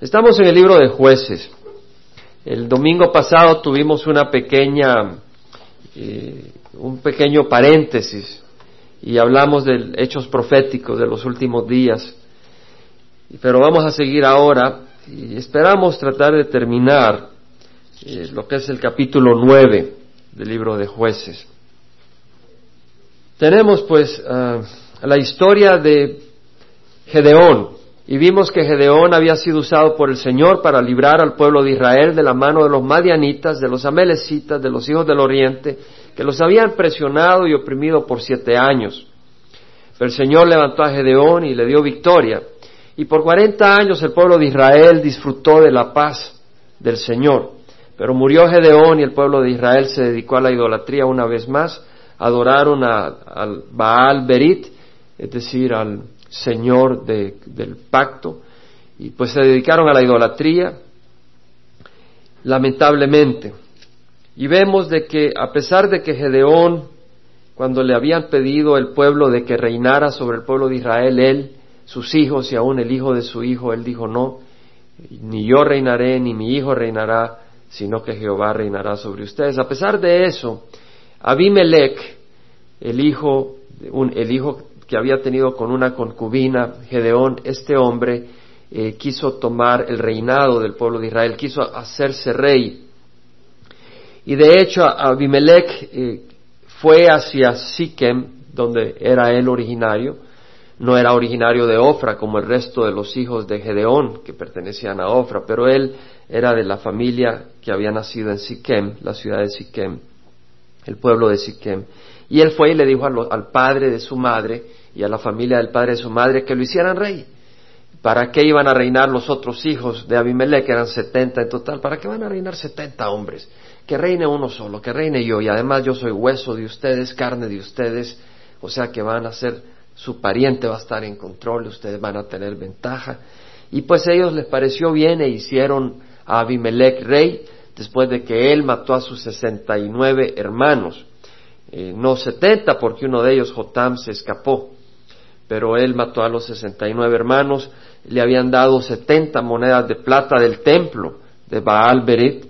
Estamos en el libro de jueces. El domingo pasado tuvimos una pequeña, eh, un pequeño paréntesis y hablamos de hechos proféticos de los últimos días. Pero vamos a seguir ahora y esperamos tratar de terminar eh, lo que es el capítulo nueve del libro de jueces. Tenemos pues ah, la historia de Gedeón, y vimos que Gedeón había sido usado por el Señor para librar al pueblo de Israel de la mano de los madianitas, de los amelecitas, de los hijos del oriente, que los habían presionado y oprimido por siete años. Pero el Señor levantó a Gedeón y le dio victoria. Y por cuarenta años el pueblo de Israel disfrutó de la paz del Señor. Pero murió Gedeón y el pueblo de Israel se dedicó a la idolatría una vez más. Adoraron al Baal Berit, es decir, al Señor del pacto, y pues se dedicaron a la idolatría, lamentablemente. Y vemos de que a pesar de que Gedeón, cuando le habían pedido el pueblo de que reinara sobre el pueblo de Israel, él, sus hijos y aún el hijo de su hijo, él dijo, no, ni yo reinaré, ni mi hijo reinará, sino que Jehová reinará sobre ustedes. A pesar de eso, Abimelech, el hijo, el hijo que había tenido con una concubina, Gedeón, este hombre eh, quiso tomar el reinado del pueblo de Israel, quiso hacerse rey. Y de hecho Abimelech eh, fue hacia Siquem, donde era él originario, no era originario de Ofra como el resto de los hijos de Gedeón que pertenecían a Ofra, pero él era de la familia que había nacido en Siquem, la ciudad de Siquem, el pueblo de Siquem. Y él fue y le dijo al padre de su madre, y a la familia del padre de su madre que lo hicieran rey. ¿Para qué iban a reinar los otros hijos de Abimelech, que eran setenta en total? ¿Para qué van a reinar setenta hombres? Que reine uno solo, que reine yo, y además yo soy hueso de ustedes, carne de ustedes, o sea que van a ser, su pariente va a estar en control, ustedes van a tener ventaja. Y pues ellos les pareció bien e hicieron a Abimelech rey, después de que él mató a sus sesenta y nueve hermanos. Eh, no setenta, porque uno de ellos, Jotam, se escapó pero él mató a los sesenta y nueve hermanos, le habían dado setenta monedas de plata del templo de Baal Berit,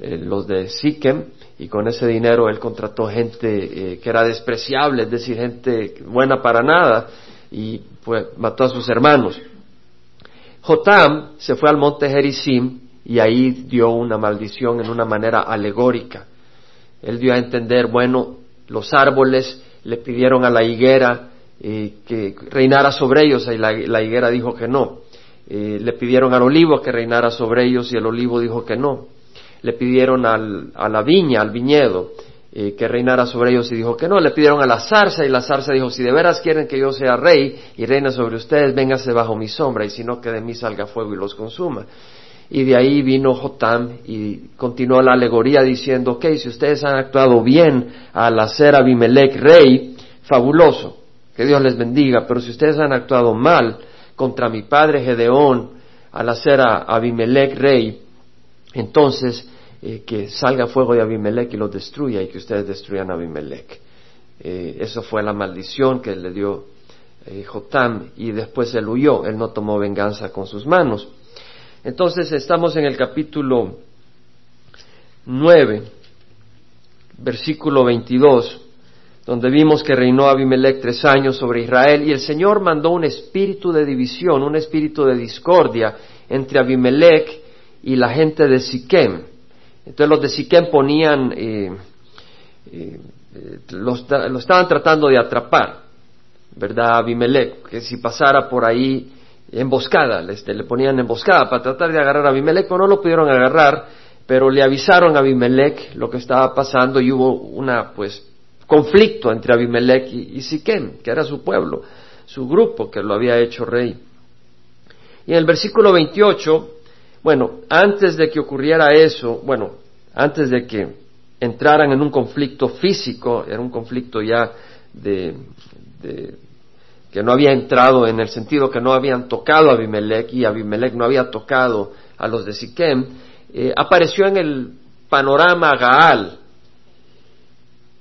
eh, los de Siquem, y con ese dinero él contrató gente eh, que era despreciable, es decir, gente buena para nada, y pues mató a sus hermanos. Jotam se fue al monte Gerizim y ahí dio una maldición en una manera alegórica. Él dio a entender, bueno, los árboles le pidieron a la higuera que reinara sobre ellos y la, higuera dijo que no. Eh, le pidieron al olivo que reinara sobre ellos y el olivo dijo que no. Le pidieron al, a la viña, al viñedo, eh, que reinara sobre ellos y dijo que no. Le pidieron a la zarza y la zarza dijo, si de veras quieren que yo sea rey y reine sobre ustedes, véngase bajo mi sombra y si no que de mí salga fuego y los consuma. Y de ahí vino Jotam y continuó la alegoría diciendo, ok, si ustedes han actuado bien al hacer a Abimelech rey, fabuloso que Dios les bendiga, pero si ustedes han actuado mal contra mi padre Gedeón al hacer a Abimelech rey, entonces eh, que salga fuego de Abimelech y lo destruya y que ustedes destruyan a Abimelech. Eh, eso fue la maldición que le dio eh, Jotam y después él huyó, él no tomó venganza con sus manos. Entonces estamos en el capítulo 9, versículo 22 donde vimos que reinó Abimelech tres años sobre Israel y el Señor mandó un espíritu de división, un espíritu de discordia entre Abimelech y la gente de Siquem. Entonces los de Siquem ponían, eh, eh, lo, estaban tratando de atrapar, ¿verdad? Abimelech, que si pasara por ahí emboscada, le ponían emboscada para tratar de agarrar a Abimelech, pero no lo pudieron agarrar, pero le avisaron a Abimelech lo que estaba pasando y hubo una, pues, conflicto entre Abimelech y, Siquem, que era su pueblo, su grupo que lo había hecho rey. Y en el versículo 28, bueno, antes de que ocurriera eso, bueno, antes de que entraran en un conflicto físico, era un conflicto ya de, que no había entrado en el sentido que no habían tocado a Abimelech y Abimelech no había tocado a los de Siquem, eh, apareció en el panorama Gaal,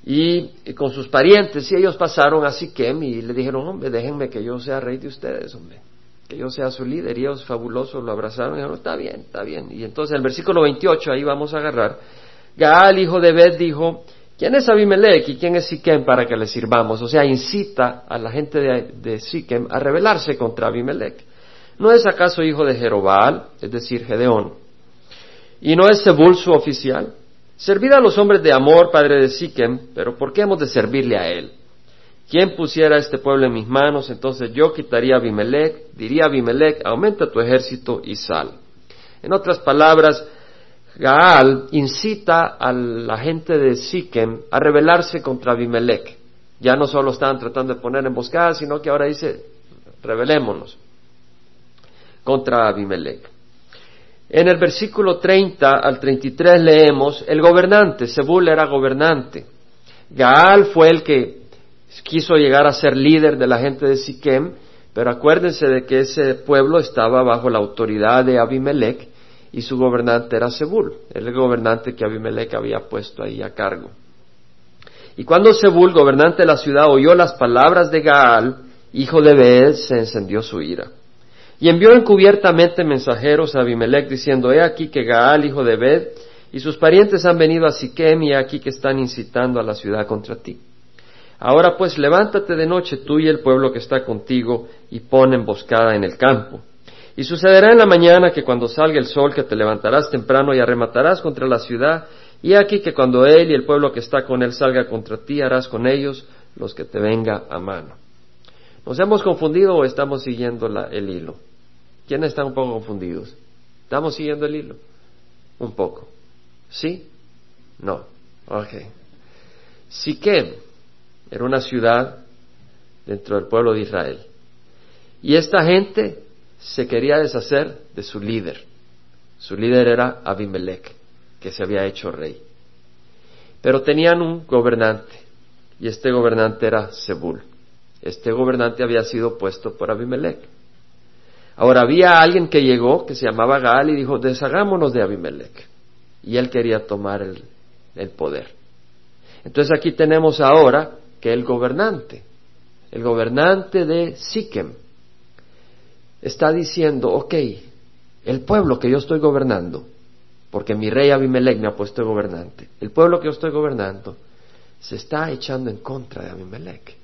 y, con sus parientes, y ellos pasaron a Siquem y le dijeron, hombre, déjenme que yo sea rey de ustedes, hombre. que yo sea su líder. Y ellos fabulosos lo abrazaron y dijeron, está bien, está bien. Y entonces en el versículo 28, ahí vamos a agarrar, Gaal, hijo de Bet, dijo, ¿quién es Abimelech y quién es Siquem para que le sirvamos? O sea, incita a la gente de, de Siquem a rebelarse contra Abimelech. ¿No es acaso hijo de Jerobal, es decir, Gedeón? ¿Y no es Zebul su oficial? Servid a los hombres de Amor, padre de Siquem, pero ¿por qué hemos de servirle a él? ¿Quién pusiera este pueblo en mis manos? Entonces yo quitaría a Abimelech, diría a Abimelech, aumenta tu ejército y sal. En otras palabras, Gaal incita a la gente de Siquem a rebelarse contra Abimelech. Ya no solo estaban tratando de poner emboscadas, sino que ahora dice, rebelémonos contra Abimelech. En el versículo 30 al 33 leemos, el gobernante, Sebul era gobernante. Gaal fue el que quiso llegar a ser líder de la gente de Siquem, pero acuérdense de que ese pueblo estaba bajo la autoridad de Abimelech y su gobernante era Sebul, el gobernante que Abimelech había puesto ahí a cargo. Y cuando Sebul, gobernante de la ciudad, oyó las palabras de Gaal, hijo de Beed, se encendió su ira. Y envió encubiertamente mensajeros a Abimelech diciendo, he aquí que Gaal, hijo de Bed, y sus parientes han venido a Siquem y aquí que están incitando a la ciudad contra ti. Ahora pues levántate de noche tú y el pueblo que está contigo y pon emboscada en el campo. Y sucederá en la mañana que cuando salga el sol que te levantarás temprano y arrematarás contra la ciudad, y aquí que cuando él y el pueblo que está con él salga contra ti harás con ellos los que te venga a mano. ¿Nos hemos confundido o estamos siguiendo el hilo? ¿Quiénes están un poco confundidos? ¿Estamos siguiendo el hilo? Un poco. ¿Sí? No. Ok. Siquem era una ciudad dentro del pueblo de Israel. Y esta gente se quería deshacer de su líder. Su líder era Abimelech, que se había hecho rey. Pero tenían un gobernante, y este gobernante era Zebul. Este gobernante había sido puesto por Abimelech. Ahora había alguien que llegó que se llamaba Gaal y dijo, deshagámonos de Abimelech. Y él quería tomar el, poder. Entonces aquí tenemos ahora que el gobernante, el gobernante de Siquem, está diciendo, ok, el pueblo que yo estoy gobernando, porque mi rey Abimelech me ha puesto gobernante, el pueblo que yo estoy gobernando se está echando en contra de Abimelech.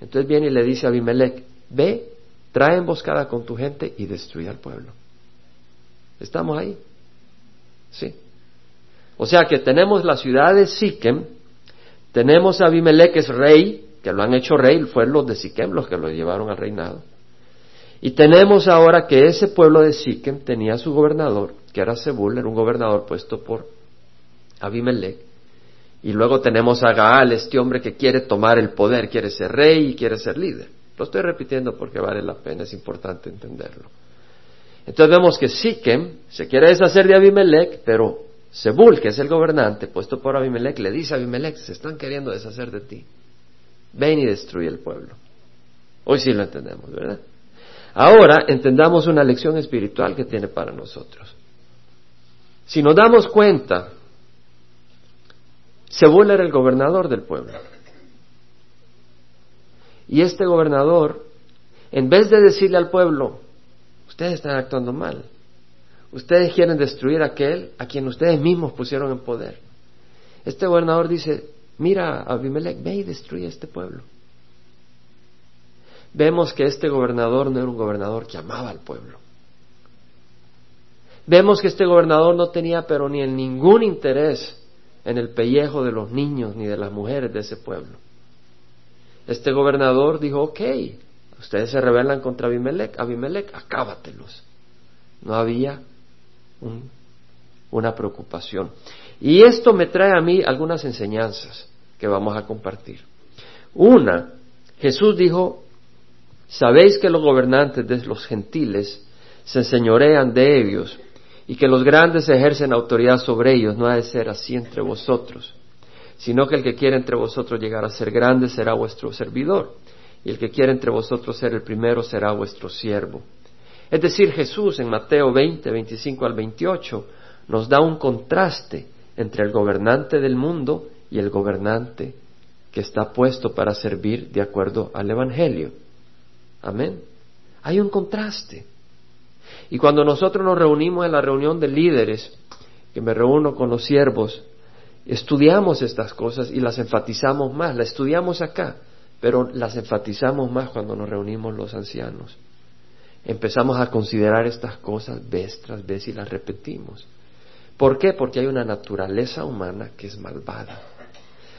Entonces viene y le dice a Abimelech, ve trae emboscada con tu gente y destruye al pueblo. ¿Estamos ahí? Sí. O sea que tenemos la ciudad de Siquem, tenemos a Abimelech, que es rey, que lo han hecho rey, fueron los de Siquem los que lo llevaron al reinado. Y tenemos ahora que ese pueblo de Siquem tenía su gobernador, que era Zebul, era un gobernador puesto por Abimelech. Y luego tenemos a Gaal, este hombre que quiere tomar el poder, quiere ser rey y quiere ser líder. Lo estoy repitiendo porque vale la pena, es importante entenderlo. Entonces vemos que Siquem se quiere deshacer de Abimelech, pero Zebul, que es el gobernante puesto por Abimelech, le dice a Abimelech, se están queriendo deshacer de ti. Ven y destruye el pueblo. Hoy sí lo entendemos, ¿verdad? Ahora entendamos una lección espiritual que tiene para nosotros. Si nos damos cuenta, Zebul era el gobernador del pueblo. Y este gobernador, en vez de decirle al pueblo, ustedes están actuando mal, ustedes quieren destruir a aquel a quien ustedes mismos pusieron en poder. Este gobernador dice, mira Abimelech, ve y destruye este pueblo. Vemos que este gobernador no era un gobernador que amaba al pueblo. Vemos que este gobernador no tenía pero ni en ningún interés en el pellejo de los niños ni de las mujeres de ese pueblo. Este gobernador dijo, ok, ustedes se rebelan contra Abimelech, Abimelech, acábatelos. No había una preocupación. Y esto me trae a mí algunas enseñanzas que vamos a compartir. Una, Jesús dijo, sabéis que los gobernantes de los gentiles se enseñorean de ellos y que los grandes ejercen autoridad sobre ellos, no ha de ser así entre vosotros sino que el que quiere entre vosotros llegar a ser grande será vuestro servidor, y el que quiere entre vosotros ser el primero será vuestro siervo. Es decir, Jesús en Mateo 20, 25 al 28 nos da un contraste entre el gobernante del mundo y el gobernante que está puesto para servir de acuerdo al Evangelio. Amén. Hay un contraste. Y cuando nosotros nos reunimos en la reunión de líderes, que me reúno con los siervos, estudiamos estas cosas y las enfatizamos más, las estudiamos acá, pero las enfatizamos más cuando nos reunimos los ancianos. Empezamos a considerar estas cosas vez tras vez y las repetimos. ¿Por qué? Porque hay una naturaleza humana que es malvada.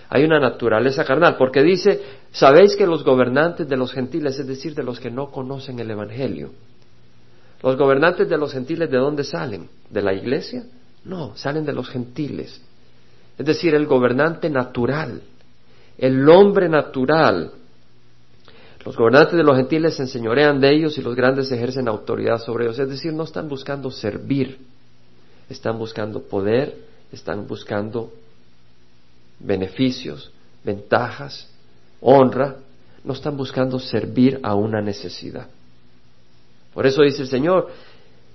Hay una naturaleza carnal, porque dice, sabéis que los gobernantes de los gentiles, es decir, de los que no conocen el Evangelio, los gobernantes de los gentiles, ¿de dónde salen? ¿De la iglesia? No, salen de los gentiles. Es decir, el gobernante natural, el hombre natural. Los gobernantes de los gentiles se enseñorean de ellos y los grandes ejercen autoridad sobre ellos. Es decir, no están buscando servir, están buscando poder, están buscando beneficios, ventajas, honra, no están buscando servir a una necesidad. Por eso dice el Señor,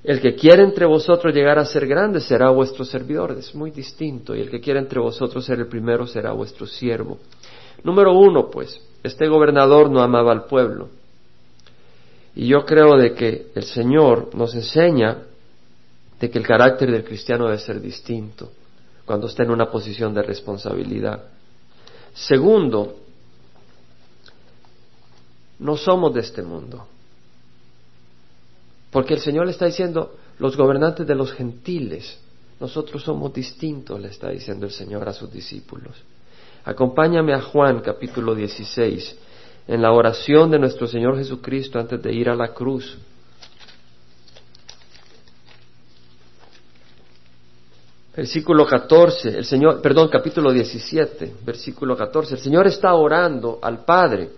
el que quiere entre vosotros llegar a ser grande será vuestro servidor. Es muy distinto. Y el que quiere entre vosotros ser el primero será vuestro siervo. Número uno, pues, este gobernador no amaba al pueblo. Y yo creo de que el Señor nos enseña de que el carácter del cristiano debe ser distinto cuando está en una posición de responsabilidad. Segundo, no somos de este mundo. Porque el Señor le está diciendo, los gobernantes de los gentiles, nosotros somos distintos, le está diciendo el Señor a sus discípulos. Acompáñame a Juan capítulo 16, en la oración de nuestro Señor Jesucristo antes de ir a la cruz. Versículo 14, el Señor, perdón, capítulo 17, versículo 14. El Señor está orando al Padre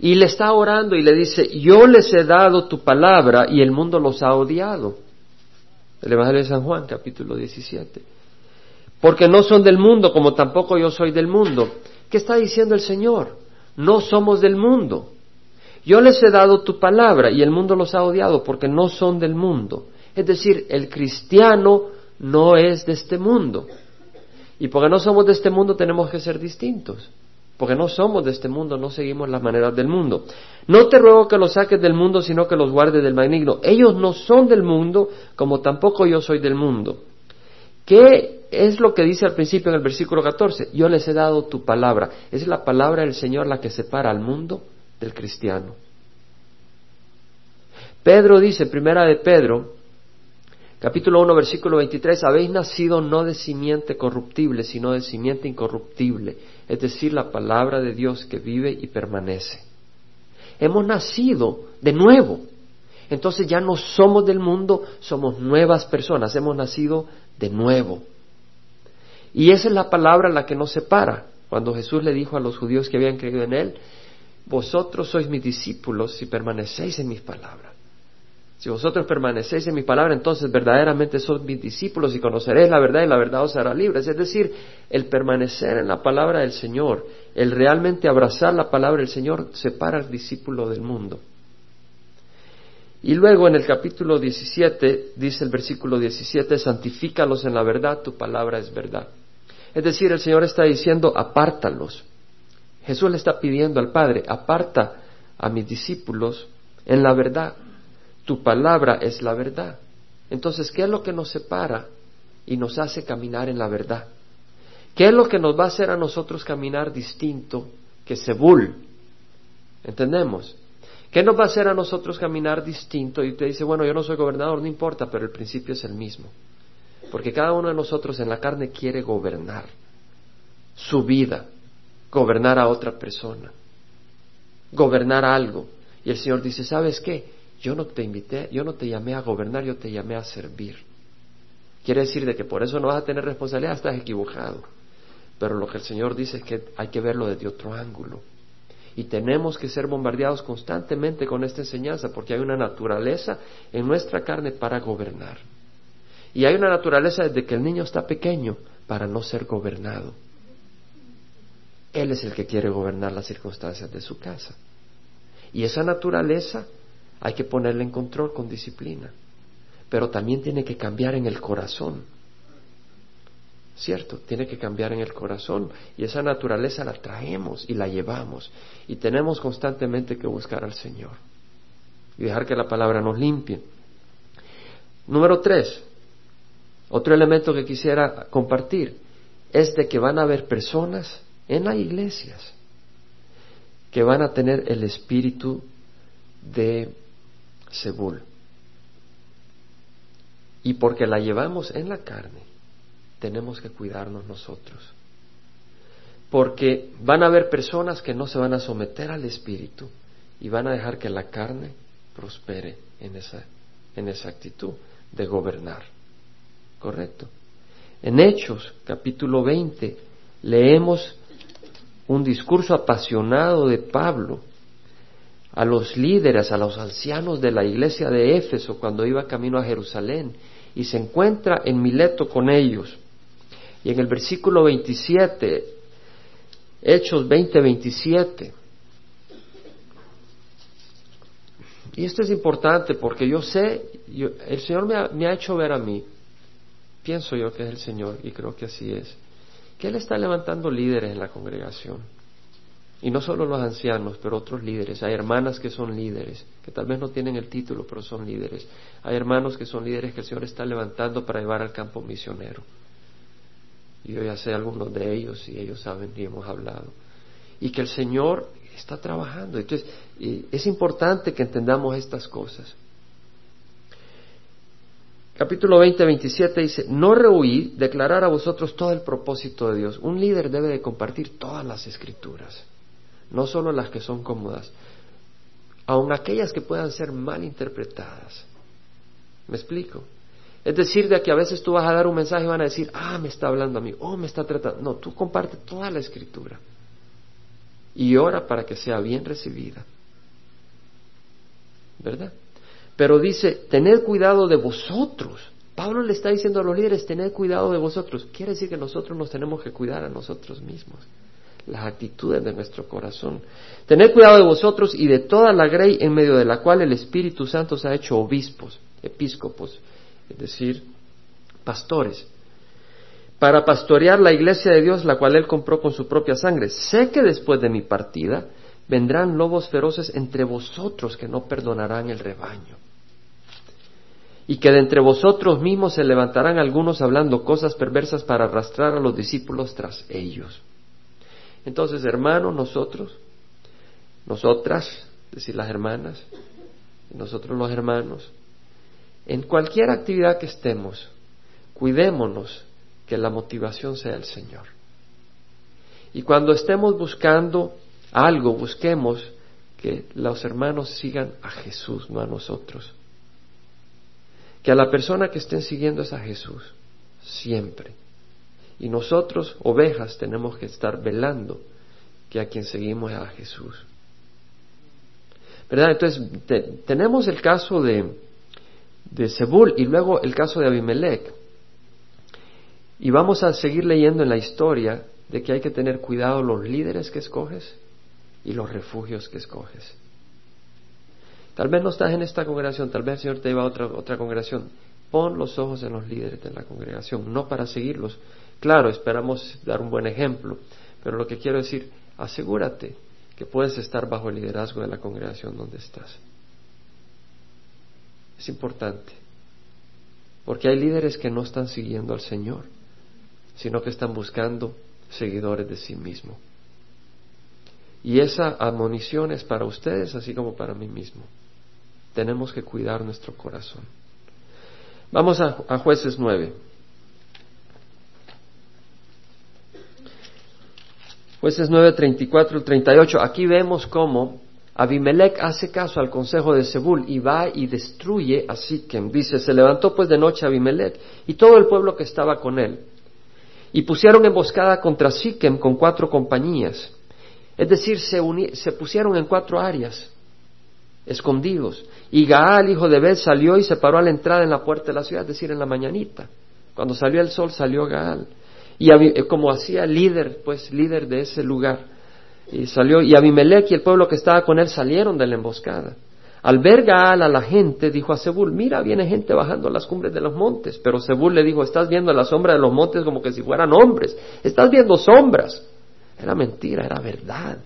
y le está orando y le dice, yo les he dado tu palabra y el mundo los ha odiado. El Evangelio de San Juan, capítulo 17. Porque no son del mundo como tampoco yo soy del mundo. ¿Qué está diciendo el Señor? No somos del mundo. Yo les he dado tu palabra y el mundo los ha odiado porque no son del mundo. Es decir, el cristiano no es de este mundo. Y porque no somos de este mundo tenemos que ser distintos porque no somos de este mundo, no seguimos las maneras del mundo. No te ruego que los saques del mundo, sino que los guardes del maligno. Ellos no son del mundo, como tampoco yo soy del mundo. ¿Qué es lo que dice al principio en el versículo 14? Yo les he dado tu palabra. Es la palabra del Señor la que separa al mundo del cristiano. Pedro dice, primera de Pedro, capítulo 1, versículo 23, habéis nacido no de simiente corruptible, sino de simiente incorruptible es decir, la palabra de Dios que vive y permanece. Hemos nacido de nuevo. Entonces ya no somos del mundo, somos nuevas personas, hemos nacido de nuevo. Y esa es la palabra la que nos separa. Cuando Jesús le dijo a los judíos que habían creído en Él, vosotros sois mis discípulos si permanecéis en mis palabras. Si vosotros permanecéis en mi palabra, entonces verdaderamente sois mis discípulos y conoceréis la verdad y la verdad os hará libres. Es decir, el permanecer en la palabra del Señor, el realmente abrazar la palabra del Señor, separa al discípulo del mundo. Y luego en el capítulo 17 dice el versículo 17, santifícalos en la verdad, tu palabra es verdad. Es decir, el Señor está diciendo, apártalos. Jesús le está pidiendo al Padre, aparta a mis discípulos en la verdad tu palabra es la verdad. Entonces, ¿qué es lo que nos separa y nos hace caminar en la verdad? ¿Qué es lo que nos va a hacer a nosotros caminar distinto que Sebul? ¿Entendemos? ¿Qué nos va a hacer a nosotros caminar distinto? Y usted dice, bueno, yo no soy gobernador, no importa, pero el principio es el mismo. Porque cada uno de nosotros en la carne quiere gobernar su vida, gobernar a otra persona, gobernar algo. Y el Señor dice, ¿sabes qué? Yo no te invité, yo no te llamé a gobernar, yo te llamé a servir. Quiere decir de que por eso no vas a tener responsabilidad, estás equivocado. Pero lo que el Señor dice es que hay que verlo desde otro ángulo. Y tenemos que ser bombardeados constantemente con esta enseñanza porque hay una naturaleza en nuestra carne para gobernar. Y hay una naturaleza desde que el niño está pequeño para no ser gobernado. Él es el que quiere gobernar las circunstancias de su casa. Y esa naturaleza hay que ponerle en control con disciplina. Pero también tiene que cambiar en el corazón. Cierto, tiene que cambiar en el corazón y esa naturaleza la traemos y la llevamos y tenemos constantemente que buscar al Señor y dejar que la palabra nos limpie. Número tres, otro elemento que quisiera compartir es de que van a haber personas en las iglesias que van a tener el espíritu de Sebul. Y porque la llevamos en la carne, tenemos que cuidarnos nosotros. Porque van a haber personas que no se van a someter al espíritu y van a dejar que la carne prospere en esa, en esa actitud de gobernar. ¿Correcto? En Hechos, capítulo 20, leemos un discurso apasionado de Pablo a los líderes, a los ancianos de la iglesia de Éfeso cuando iba camino a Jerusalén y se encuentra en Mileto con ellos. Y en el versículo 27, Hechos 20, 27, y esto es importante porque yo sé, el Señor me ha, me ha hecho ver a mí, pienso yo que es el Señor y creo que así es, que Él está levantando líderes en la congregación. Y no solo los ancianos, pero otros líderes. Hay hermanas que son líderes, que tal vez no tienen el título, pero son líderes. Hay hermanos que son líderes que el Señor está levantando para llevar al campo misionero. Y yo ya sé algunos de ellos y ellos saben y hemos hablado. Y que el Señor está trabajando. Entonces, es importante que entendamos estas cosas. Capítulo 20, 27 dice, no rehuí declarar a vosotros todo el propósito de Dios. Un líder debe de compartir todas las escrituras no solo las que son cómodas, aun aquellas que puedan ser mal interpretadas. ¿Me explico? Es decir, de que a veces tú vas a dar un mensaje y van a decir, ah, me está hablando a mí, oh, me está tratando. No, tú comparte toda la escritura y ora para que sea bien recibida. ¿Verdad? Pero dice, tened cuidado de vosotros. Pablo le está diciendo a los líderes, tened cuidado de vosotros. Quiere decir que nosotros nos tenemos que cuidar a nosotros mismos las actitudes de nuestro corazón. Tened cuidado de vosotros y de toda la grey en medio de la cual el Espíritu Santo se ha hecho obispos, episcopos, es decir, pastores, para pastorear la iglesia de Dios, la cual Él compró con su propia sangre. Sé que después de mi partida vendrán lobos feroces entre vosotros que no perdonarán el rebaño. Y que de entre vosotros mismos se levantarán algunos hablando cosas perversas para arrastrar a los discípulos tras ellos. Entonces, hermanos, nosotros, nosotras, es decir, las hermanas, nosotros los hermanos, en cualquier actividad que estemos, cuidémonos que la motivación sea el Señor. Y cuando estemos buscando algo, busquemos que los hermanos sigan a Jesús, no a nosotros. Que a la persona que estén siguiendo es a Jesús, siempre. Y nosotros, ovejas, tenemos que estar velando que a quien seguimos a Jesús. ¿Verdad? Entonces, tenemos el caso de, de Zebul y luego el caso de Abimelech. Y vamos a seguir leyendo en la historia de que hay que tener cuidado los líderes que escoges y los refugios que escoges. Tal vez no estás en esta congregación, tal vez el Señor te lleva a otra, otra congregación. Pon los ojos en los líderes de la congregación, no para seguirlos, Claro, esperamos dar un buen ejemplo, pero lo que quiero decir, asegúrate que puedes estar bajo el liderazgo de la congregación donde estás. Es importante, porque hay líderes que no están siguiendo al Señor, sino que están buscando seguidores de sí mismo. Y esa admonición es para ustedes así como para mí mismo. Tenemos que cuidar nuestro corazón. Vamos a, a jueces nueve. Jueces 9, 34 y 38. Aquí vemos cómo Abimelech hace caso al consejo de Zebul y va y destruye a Siquem. Dice, se levantó pues de noche Abimelech y todo el pueblo que estaba con él. Y pusieron emboscada contra Siquem con cuatro compañías. Es decir, se, se pusieron en cuatro áreas, escondidos. Y Gaal, hijo de Beth, salió y se paró a la entrada en la puerta de la ciudad, es decir, en la mañanita. Cuando salió el sol, salió Gaal. Y eh, como hacía líder, pues líder de ese lugar, y salió, y Abimelech y el pueblo que estaba con él salieron de la emboscada. Al ver Gaal a la gente, dijo a Zebul, mira, viene gente bajando las cumbres de los montes. Pero Zebul le dijo, estás viendo la sombra de los montes como que si fueran hombres. Estás viendo sombras. Era mentira, era verdad.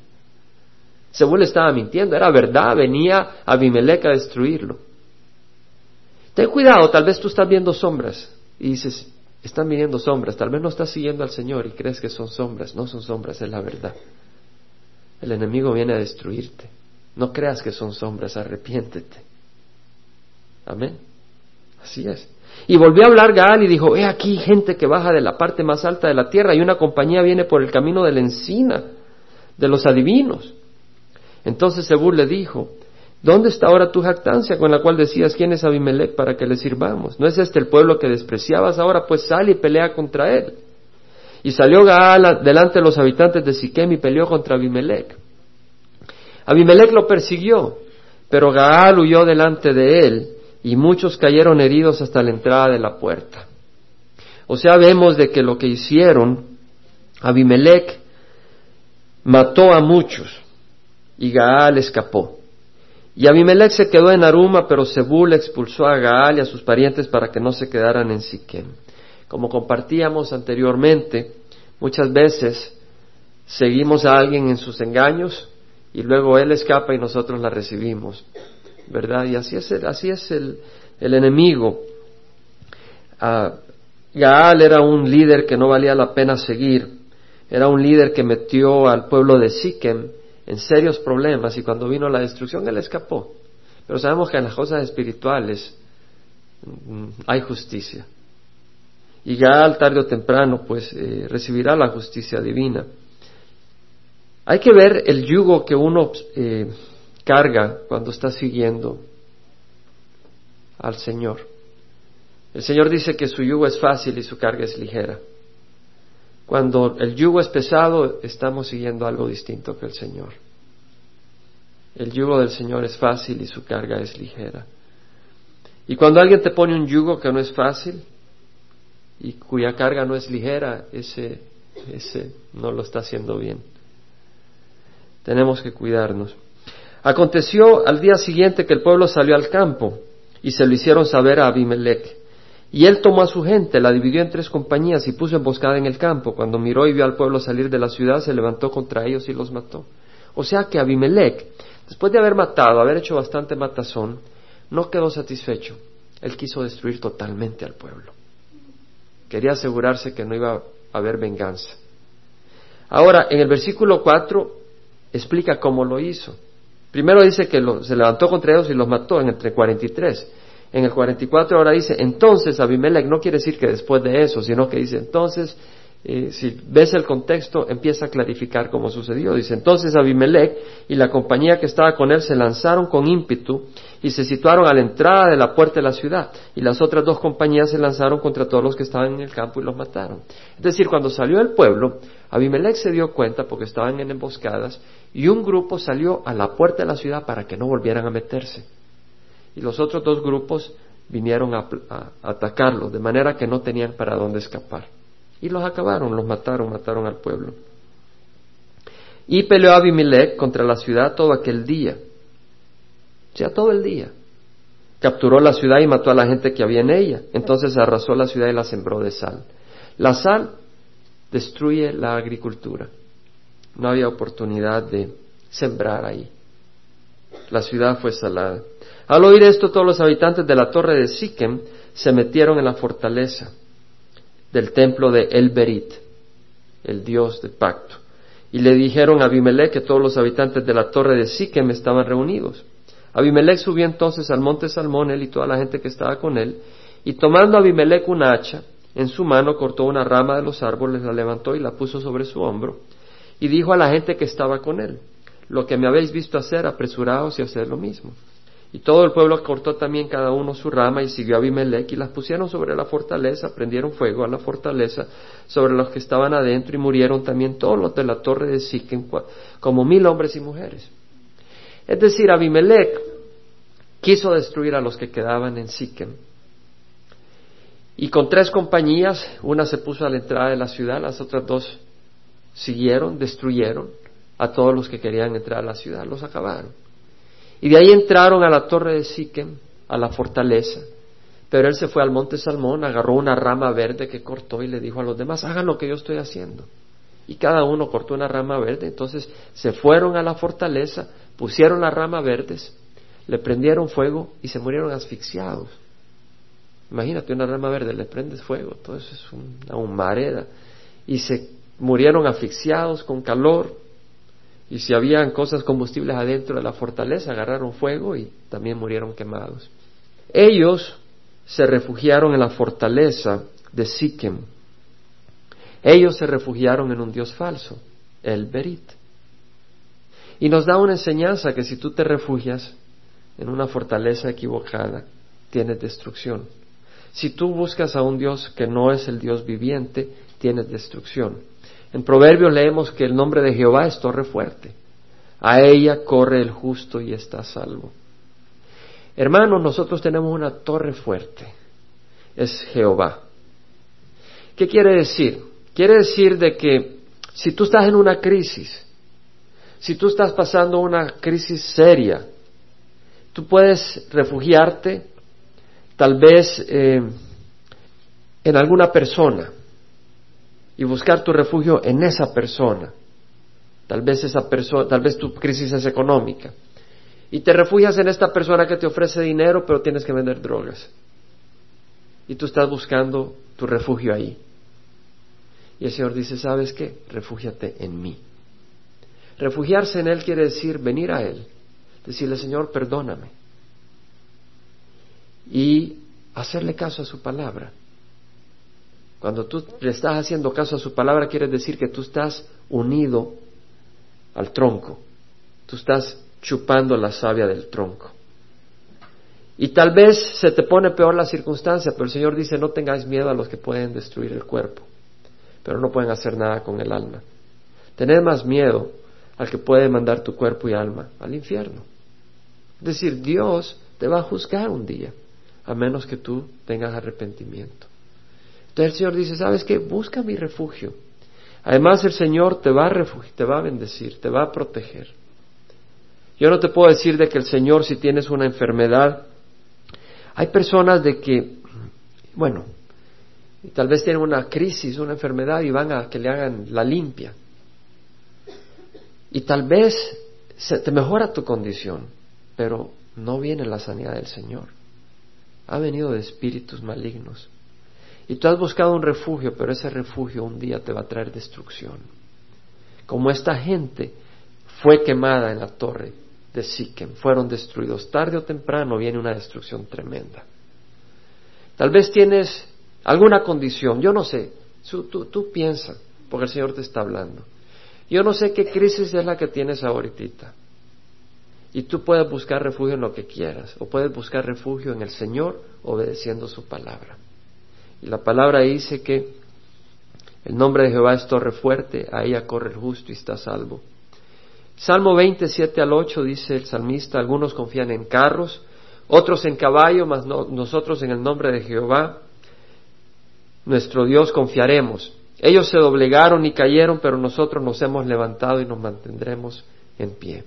Zebul estaba mintiendo, era verdad, venía Abimelech a destruirlo. Ten cuidado, tal vez tú estás viendo sombras y dices, están viniendo sombras, tal vez no estás siguiendo al Señor y crees que son sombras, no son sombras, es la verdad. El enemigo viene a destruirte. No creas que son sombras, arrepiéntete. Amén. Así es. Y volvió a hablar Gaal y dijo, he aquí gente que baja de la parte más alta de la tierra y una compañía viene por el camino de la encina, de los adivinos. Entonces Zebul le dijo, ¿Dónde está ahora tu jactancia con la cual decías quién es Abimelech para que le sirvamos? ¿No es este el pueblo que despreciabas? Ahora pues sal y pelea contra él. Y salió Gaal delante de los habitantes de Siquem y peleó contra Abimelech. Abimelech lo persiguió, pero Gaal huyó delante de él y muchos cayeron heridos hasta la entrada de la puerta. O sea, vemos de que lo que hicieron, Abimelech mató a muchos y Gaal escapó. Y Abimelech se quedó en Aruma, pero Zebul expulsó a Gaal y a sus parientes para que no se quedaran en Siquem. Como compartíamos anteriormente, muchas veces seguimos a alguien en sus engaños y luego él escapa y nosotros la recibimos, ¿verdad? Y así es el, así es el, enemigo. Ah, Gaal era un líder que no valía la pena seguir, era un líder que metió al pueblo de Siquem en serios problemas y cuando vino la destrucción él escapó. Pero sabemos que en las cosas espirituales mm, hay justicia. Y Gaal tarde o temprano pues eh, recibirá la justicia divina. Hay que ver el yugo que uno eh, carga cuando está siguiendo al Señor. El Señor dice que su yugo es fácil y su carga es ligera. Cuando el yugo es pesado, estamos siguiendo algo distinto que el Señor. El yugo del Señor es fácil y su carga es ligera. Y cuando alguien te pone un yugo que no es fácil y cuya carga no es ligera, ese, ese no lo está haciendo bien. Tenemos que cuidarnos. Aconteció al día siguiente que el pueblo salió al campo y se lo hicieron saber a Abimelech. Y él tomó a su gente, la dividió en tres compañías y puso emboscada en el campo. Cuando miró y vio al pueblo salir de la ciudad, se levantó contra ellos y los mató. O sea que Abimelech, después de haber matado, haber hecho bastante matazón, no quedó satisfecho. Él quiso destruir totalmente al pueblo. Quería asegurarse que no iba a haber venganza. Ahora, en el versículo 4 explica cómo lo hizo. Primero dice que se levantó contra ellos y los mató en entre 43. En el 44 ahora dice, entonces Abimelech no quiere decir que después de eso, sino que dice, entonces, eh, si ves el contexto, empieza a clarificar cómo sucedió. Dice, entonces Abimelech y la compañía que estaba con él se lanzaron con ímpetu y se situaron a la entrada de la puerta de la ciudad. Y las otras dos compañías se lanzaron contra todos los que estaban en el campo y los mataron. Es decir, cuando salió el pueblo, Abimelech se dio cuenta porque estaban en emboscadas y un grupo salió a la puerta de la ciudad para que no volvieran a meterse y los otros dos grupos vinieron a, atacarlos, de manera que no tenían para dónde escapar. Y los acabaron, los mataron, mataron al pueblo. Y peleó Abimelech contra la ciudad todo aquel día, o sea, todo el día. Capturó la ciudad y mató a la gente que había en ella. Entonces arrasó la ciudad y la sembró de sal. La sal destruye la agricultura. No había oportunidad de sembrar ahí. La ciudad fue salada. Al oír esto, todos los habitantes de la torre de Siquem se metieron en la fortaleza del templo de El Berit, el dios del pacto, y le dijeron a Abimelech que todos los habitantes de la torre de Siquem estaban reunidos. Abimelech subió entonces al monte Salmón, él y toda la gente que estaba con él, y tomando a Abimelech un hacha, en su mano cortó una rama de los árboles, la levantó y la puso sobre su hombro, y dijo a la gente que estaba con él, lo que me habéis visto hacer, apresuraos y hacer lo mismo. Y todo el pueblo cortó también cada uno su rama y siguió a Abimelech y las pusieron sobre la fortaleza, prendieron fuego a la fortaleza sobre los que estaban adentro y murieron también todos los de la torre de Siquem, como mil hombres y mujeres. Es decir, Abimelech quiso destruir a los que quedaban en Siquem. Y con tres compañías, una se puso a la entrada de la ciudad, las otras dos siguieron, destruyeron a todos los que querían entrar a la ciudad, los acabaron. Y de ahí entraron a la torre de Siquem, a la fortaleza. Pero él se fue al monte Salmón, agarró una rama verde que cortó y le dijo a los demás, hagan lo que yo estoy haciendo. Y cada uno cortó una rama verde. Entonces se fueron a la fortaleza, pusieron las ramas verdes, le prendieron fuego y se murieron asfixiados. Imagínate una rama verde, le prendes fuego, todo eso es una humareda. Y se murieron asfixiados con calor. Y si habían cosas combustibles adentro de la fortaleza, agarraron fuego y también murieron quemados. Ellos se refugiaron en la fortaleza de Siquem. Ellos se refugiaron en un Dios falso, el Berit. Y nos da una enseñanza que si tú te refugias en una fortaleza equivocada, tienes destrucción. Si tú buscas a un Dios que no es el Dios viviente, tienes destrucción. En Proverbios leemos que el nombre de Jehová es torre fuerte. A ella corre el justo y está salvo. Hermanos, nosotros tenemos una torre fuerte. Es Jehová. ¿Qué quiere decir? Quiere decir de que si tú estás en una crisis, si tú estás pasando una crisis seria, tú puedes refugiarte tal vez eh, en alguna persona y buscar tu refugio en esa persona. Tal vez esa persona, tal vez tu crisis es económica. Y te refugias en esta persona que te ofrece dinero, pero tienes que vender drogas. Y tú estás buscando tu refugio ahí. Y el Señor dice, ¿sabes qué? Refúgiate en mí. Refugiarse en Él quiere decir venir a Él, decirle, Señor, perdóname. Y hacerle caso a su palabra. Cuando tú le estás haciendo caso a su palabra, quiere decir que tú estás unido al tronco. Tú estás chupando la savia del tronco. Y tal vez se te pone peor la circunstancia, pero el Señor dice, no tengáis miedo a los que pueden destruir el cuerpo, pero no pueden hacer nada con el alma. Tened más miedo al que puede mandar tu cuerpo y alma al infierno. Es decir, Dios te va a juzgar un día, a menos que tú tengas arrepentimiento. Entonces el Señor dice, ¿sabes qué? Busca mi refugio. Además el Señor te va a refugiar, te va a bendecir, te va a proteger. Yo no te puedo decir de que el Señor, si tienes una enfermedad, hay personas de que, bueno, tal vez tienen una crisis, una enfermedad y van a que le hagan la limpia. Y tal vez se te mejora tu condición, pero no viene la sanidad del Señor. Ha venido de espíritus malignos. Y tú has buscado un refugio, pero ese refugio un día te va a traer destrucción. Como esta gente fue quemada en la torre de Siquem, fueron destruidos. Tarde o temprano viene una destrucción tremenda. Tal vez tienes alguna condición, yo no sé, tú, tú, piensa, porque el Señor te está hablando. Yo no sé qué crisis es la que tienes ahorita. Y tú puedes buscar refugio en lo que quieras, o puedes buscar refugio en el Señor obedeciendo su palabra. Y la palabra dice que el nombre de Jehová es torre fuerte, a ella corre el justo y está salvo. Salmo 27 al 8 dice el salmista, algunos confían en carros, otros en caballo, mas nosotros en el nombre de Jehová, nuestro Dios, confiaremos. Ellos se doblegaron y cayeron, pero nosotros nos hemos levantado y nos mantendremos en pie.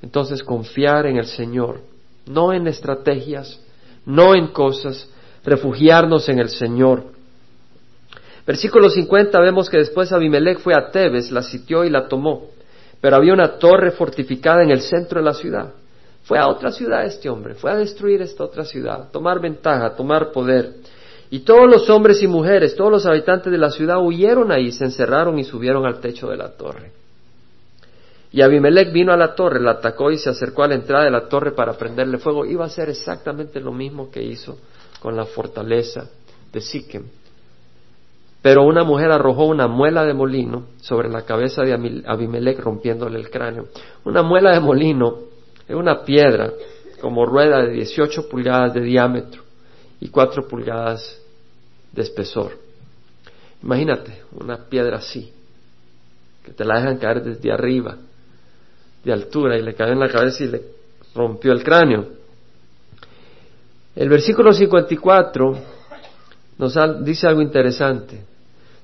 Entonces confiar en el Señor, no en estrategias, no en cosas, refugiarnos en el Señor. Versículo 50 vemos que después Abimelech fue a Tebes, la sitió y la tomó, pero había una torre fortificada en el centro de la ciudad. Fue a otra ciudad este hombre, fue a destruir esta otra ciudad, tomar ventaja, tomar poder. Y todos los hombres y mujeres, todos los habitantes de la ciudad huyeron ahí, se encerraron y subieron al techo de la torre. Y Abimelech vino a la torre, la atacó y se acercó a la entrada de la torre para prenderle fuego. Iba a hacer exactamente lo mismo que hizo con la fortaleza de Siquem. Pero una mujer arrojó una muela de molino sobre la cabeza de Abimelech rompiéndole el cráneo. Una muela de molino es una piedra como rueda de 18 pulgadas de diámetro y 4 pulgadas de espesor. Imagínate una piedra así, que te la dejan caer desde arriba, de altura, y le cae en la cabeza y le rompió el cráneo. El versículo 54 nos dice algo interesante.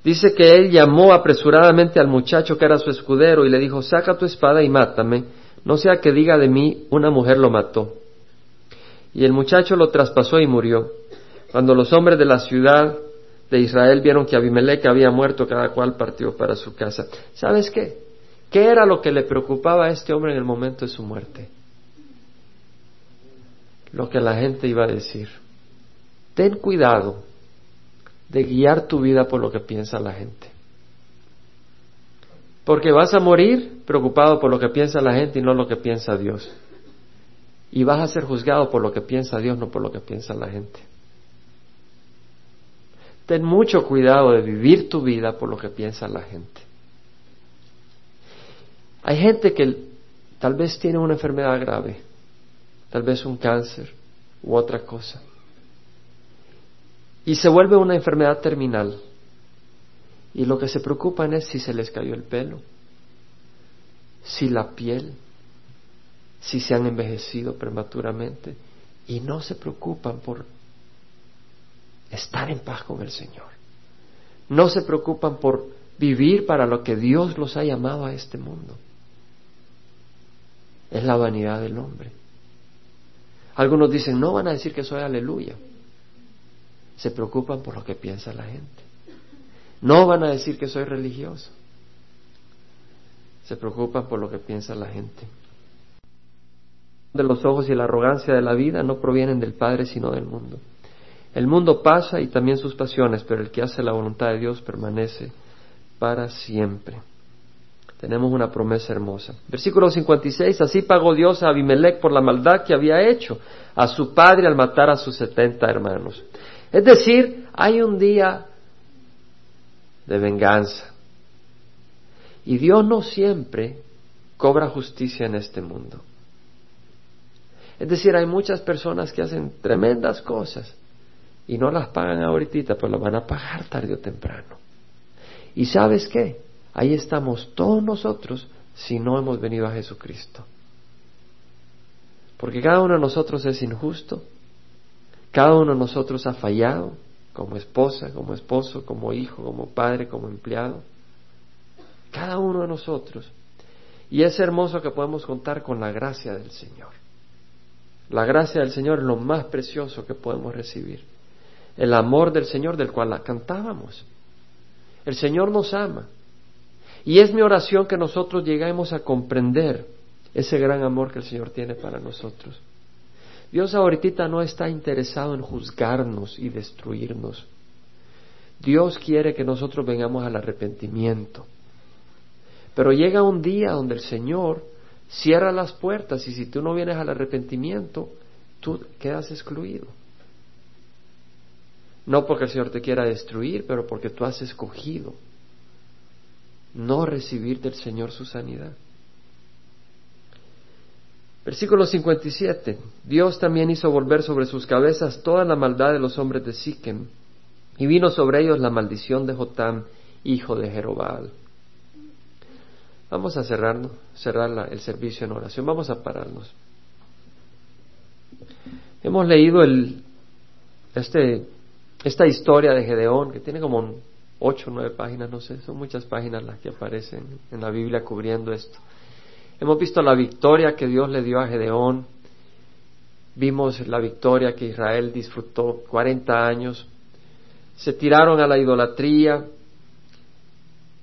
Dice que él llamó apresuradamente al muchacho que era su escudero y le dijo, saca tu espada y mátame, No sea que diga de mí, una mujer lo mató. Y el muchacho lo traspasó y murió. Cuando los hombres de la ciudad de Israel vieron que Abimelech había muerto, cada cual partió para su casa. ¿Sabes qué? ¿Qué era lo que le preocupaba a este hombre en el momento de su muerte? Lo que la gente iba a decir. Ten cuidado de guiar tu vida por lo que piensa la gente. Porque vas a morir preocupado por lo que piensa la gente y no lo que piensa Dios. Y vas a ser juzgado por lo que piensa Dios, no por lo que piensa la gente. Ten mucho cuidado de vivir tu vida por lo que piensa la gente. Hay gente que tal vez tiene una enfermedad grave, tal vez un cáncer u otra cosa, y se vuelve una enfermedad terminal. Y lo que se preocupan es si se les cayó el pelo, si la piel, si se han envejecido prematuramente, y no se preocupan por estar en paz con el Señor. No se preocupan por vivir para lo que Dios los ha llamado a este mundo. Es la vanidad del hombre. Algunos dicen, no van a decir que soy aleluya. Se preocupan por lo que piensa la gente. No van a decir que soy religioso. Se preocupan por lo que piensa la gente. De los ojos y la arrogancia de la vida no provienen del Padre sino del mundo. El mundo pasa y también sus pasiones, pero el que hace la voluntad de Dios permanece para siempre. Tenemos una promesa hermosa. Versículo 56, así pagó Dios a Abimelech por la maldad que había hecho a su padre al matar a sus setenta hermanos. Es decir, hay un día de venganza. Y Dios no siempre cobra justicia en este mundo. Es decir, hay muchas personas que hacen tremendas cosas y no las pagan ahorita, pero las van a pagar tarde o temprano. ¿Y sabes qué? Ahí estamos todos nosotros si no hemos venido a Jesucristo. Porque cada uno de nosotros es injusto, cada uno de nosotros ha fallado como esposa, como esposo, como hijo, como padre, como empleado. Cada uno de nosotros. Y es hermoso que podemos contar con la gracia del Señor. La gracia del Señor es lo más precioso que podemos recibir el amor del Señor del cual cantábamos. El Señor nos ama. Y es mi oración que nosotros lleguemos a comprender ese gran amor que el Señor tiene para nosotros. Dios ahorita no está interesado en juzgarnos y destruirnos. Dios quiere que nosotros vengamos al arrepentimiento. Pero llega un día donde el Señor cierra las puertas y si tú no vienes al arrepentimiento, tú quedas excluido. No porque el Señor te quiera destruir, pero porque tú has escogido no recibir del Señor su sanidad. Versículo 57. Dios también hizo volver sobre sus cabezas toda la maldad de los hombres de Siquem, y vino sobre ellos la maldición de Jotam, hijo de Jerobal. Vamos a cerrarnos, cerrar el servicio en oración. Vamos a pararnos. Hemos leído el, este esta historia de Gedeón, que tiene como ocho o nueve páginas, no sé, son muchas páginas las que aparecen en la Biblia cubriendo esto. Hemos visto la victoria que Dios le dio a Gedeón, vimos la victoria que Israel disfrutó 40 años, se tiraron a la idolatría,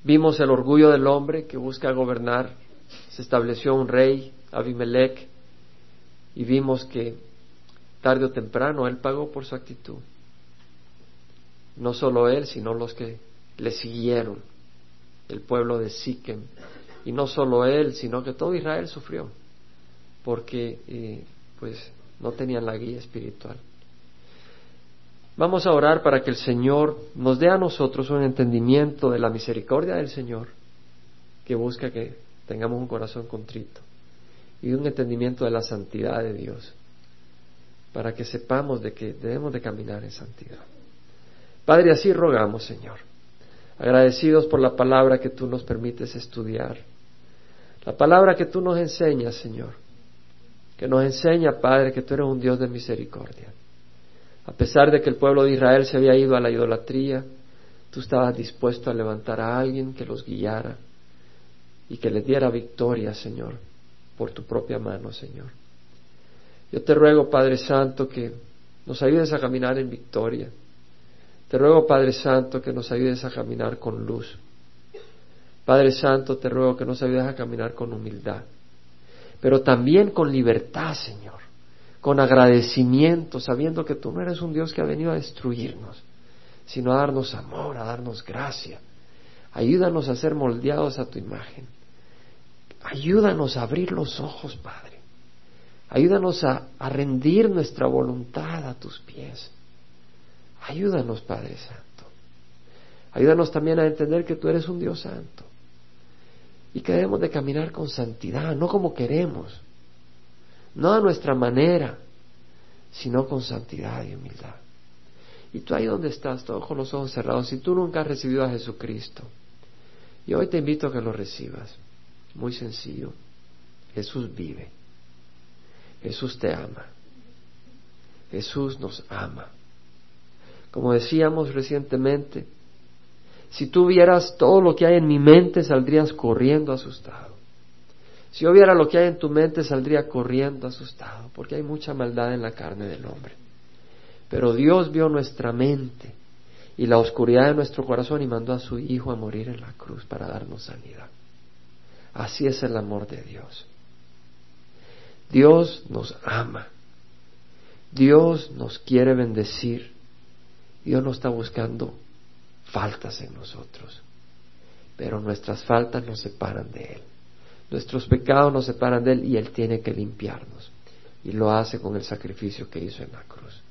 vimos el orgullo del hombre que busca gobernar, se estableció un rey, Abimelech, y vimos que tarde o temprano él pagó por su actitud. No solo él, sino los que le siguieron, el pueblo de Siquem. Y no solo él, sino que todo Israel sufrió, porque eh, pues no tenían la guía espiritual. Vamos a orar para que el Señor nos dé a nosotros un entendimiento de la misericordia del Señor, que busca que tengamos un corazón contrito, y un entendimiento de la santidad de Dios, para que sepamos de que debemos de caminar en santidad. Padre, así rogamos, Señor, agradecidos por la palabra que tú nos permites estudiar, la palabra que tú nos enseñas, Señor, que nos enseña, Padre, que tú eres un Dios de misericordia. A pesar de que el pueblo de Israel se había ido a la idolatría, tú estabas dispuesto a levantar a alguien que los guiara y que les diera victoria, Señor, por tu propia mano, Señor. Yo te ruego, Padre Santo, que nos ayudes a caminar en victoria. Te ruego, Padre Santo, que nos ayudes a caminar con luz. Padre Santo, te ruego que nos ayudes a caminar con humildad, pero también con libertad, Señor, con agradecimiento, sabiendo que tú no eres un Dios que ha venido a destruirnos, sino a darnos amor, a darnos gracia. Ayúdanos a ser moldeados a tu imagen. Ayúdanos a abrir los ojos, Padre. Ayúdanos a, a rendir nuestra voluntad a tus pies. Ayúdanos, Padre Santo. Ayúdanos también a entender que tú eres un Dios santo y que debemos de caminar con santidad, no como queremos, no a nuestra manera, sino con santidad y humildad. Y tú ahí donde estás, todos con los ojos cerrados, si tú nunca has recibido a Jesucristo, y hoy te invito a que lo recibas, muy sencillo, Jesús vive, Jesús te ama, Jesús nos ama. Como decíamos recientemente, si tú vieras todo lo que hay en mi mente, saldrías corriendo asustado. Si yo viera lo que hay en tu mente, saldría corriendo asustado, porque hay mucha maldad en la carne del hombre. Pero Dios vio nuestra mente y la oscuridad de nuestro corazón y mandó a su Hijo a morir en la cruz para darnos sanidad. Así es el amor de Dios. Dios nos ama. Dios nos quiere bendecir. Dios no está buscando faltas en nosotros, pero nuestras faltas nos separan de Él. Nuestros pecados nos separan de Él y Él tiene que limpiarnos. Y lo hace con el sacrificio que hizo en la cruz.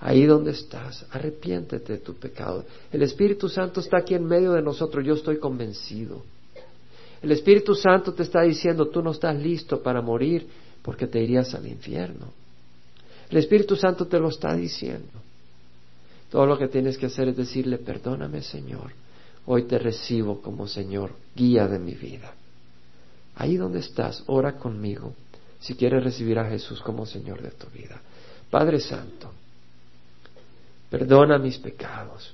Ahí donde estás, arrepiéntete de tu pecado. El Espíritu Santo está aquí en medio de nosotros, yo estoy convencido. El Espíritu Santo te está diciendo, tú no estás listo para morir porque te irías al infierno. El Espíritu Santo te lo está diciendo. Todo lo que tienes que hacer es decirle, perdóname Señor, hoy te recibo como Señor, guía de mi vida. Ahí donde estás, ora conmigo si quieres recibir a Jesús como Señor de tu vida. Padre Santo, perdona mis pecados.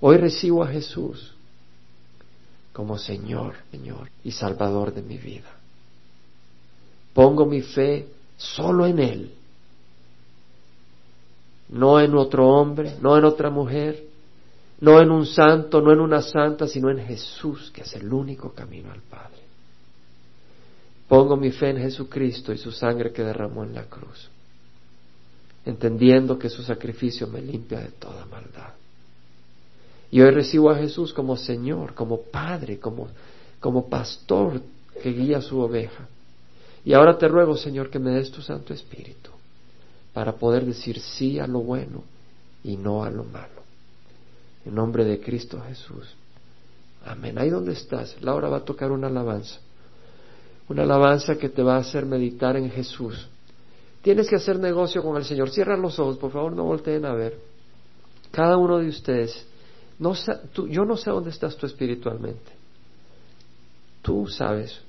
Hoy recibo a Jesús como Señor, Señor y Salvador de mi vida. Pongo mi fe solo en Él no en otro hombre, no en otra mujer, no en un santo, no en una santa, sino en Jesús, que es el único camino al Padre. Pongo mi fe en Jesucristo y su sangre que derramó en la cruz, entendiendo que su sacrificio me limpia de toda maldad. Y hoy recibo a Jesús como Señor, como Padre, como, como pastor que guía a su oveja. Y ahora te ruego, Señor, que me des tu Santo Espíritu para poder decir sí a lo bueno y no a lo malo. En nombre de Cristo Jesús. Amén. Ahí donde estás, Laura va a tocar una alabanza. Una alabanza que te va a hacer meditar en Jesús. Tienes que hacer negocio con el Señor. Cierra los ojos, por favor, no volteen a ver. Cada uno de ustedes, no, yo no sé dónde estás tú espiritualmente. Tú sabes.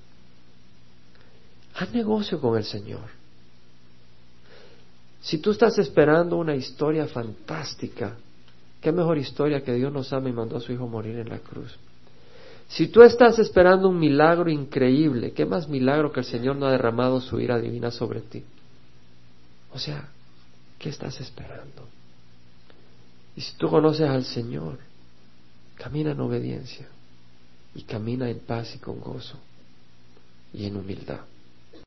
Haz negocio con el Señor. Si tú estás esperando una historia fantástica, qué mejor historia que Dios nos ama y mandó a su Hijo morir en la cruz. Si tú estás esperando un milagro increíble, ¿qué más milagro que el Señor no ha derramado su ira divina sobre ti? O sea, ¿qué estás esperando? Y si tú conoces al Señor, camina en obediencia y camina en paz y con gozo y en humildad.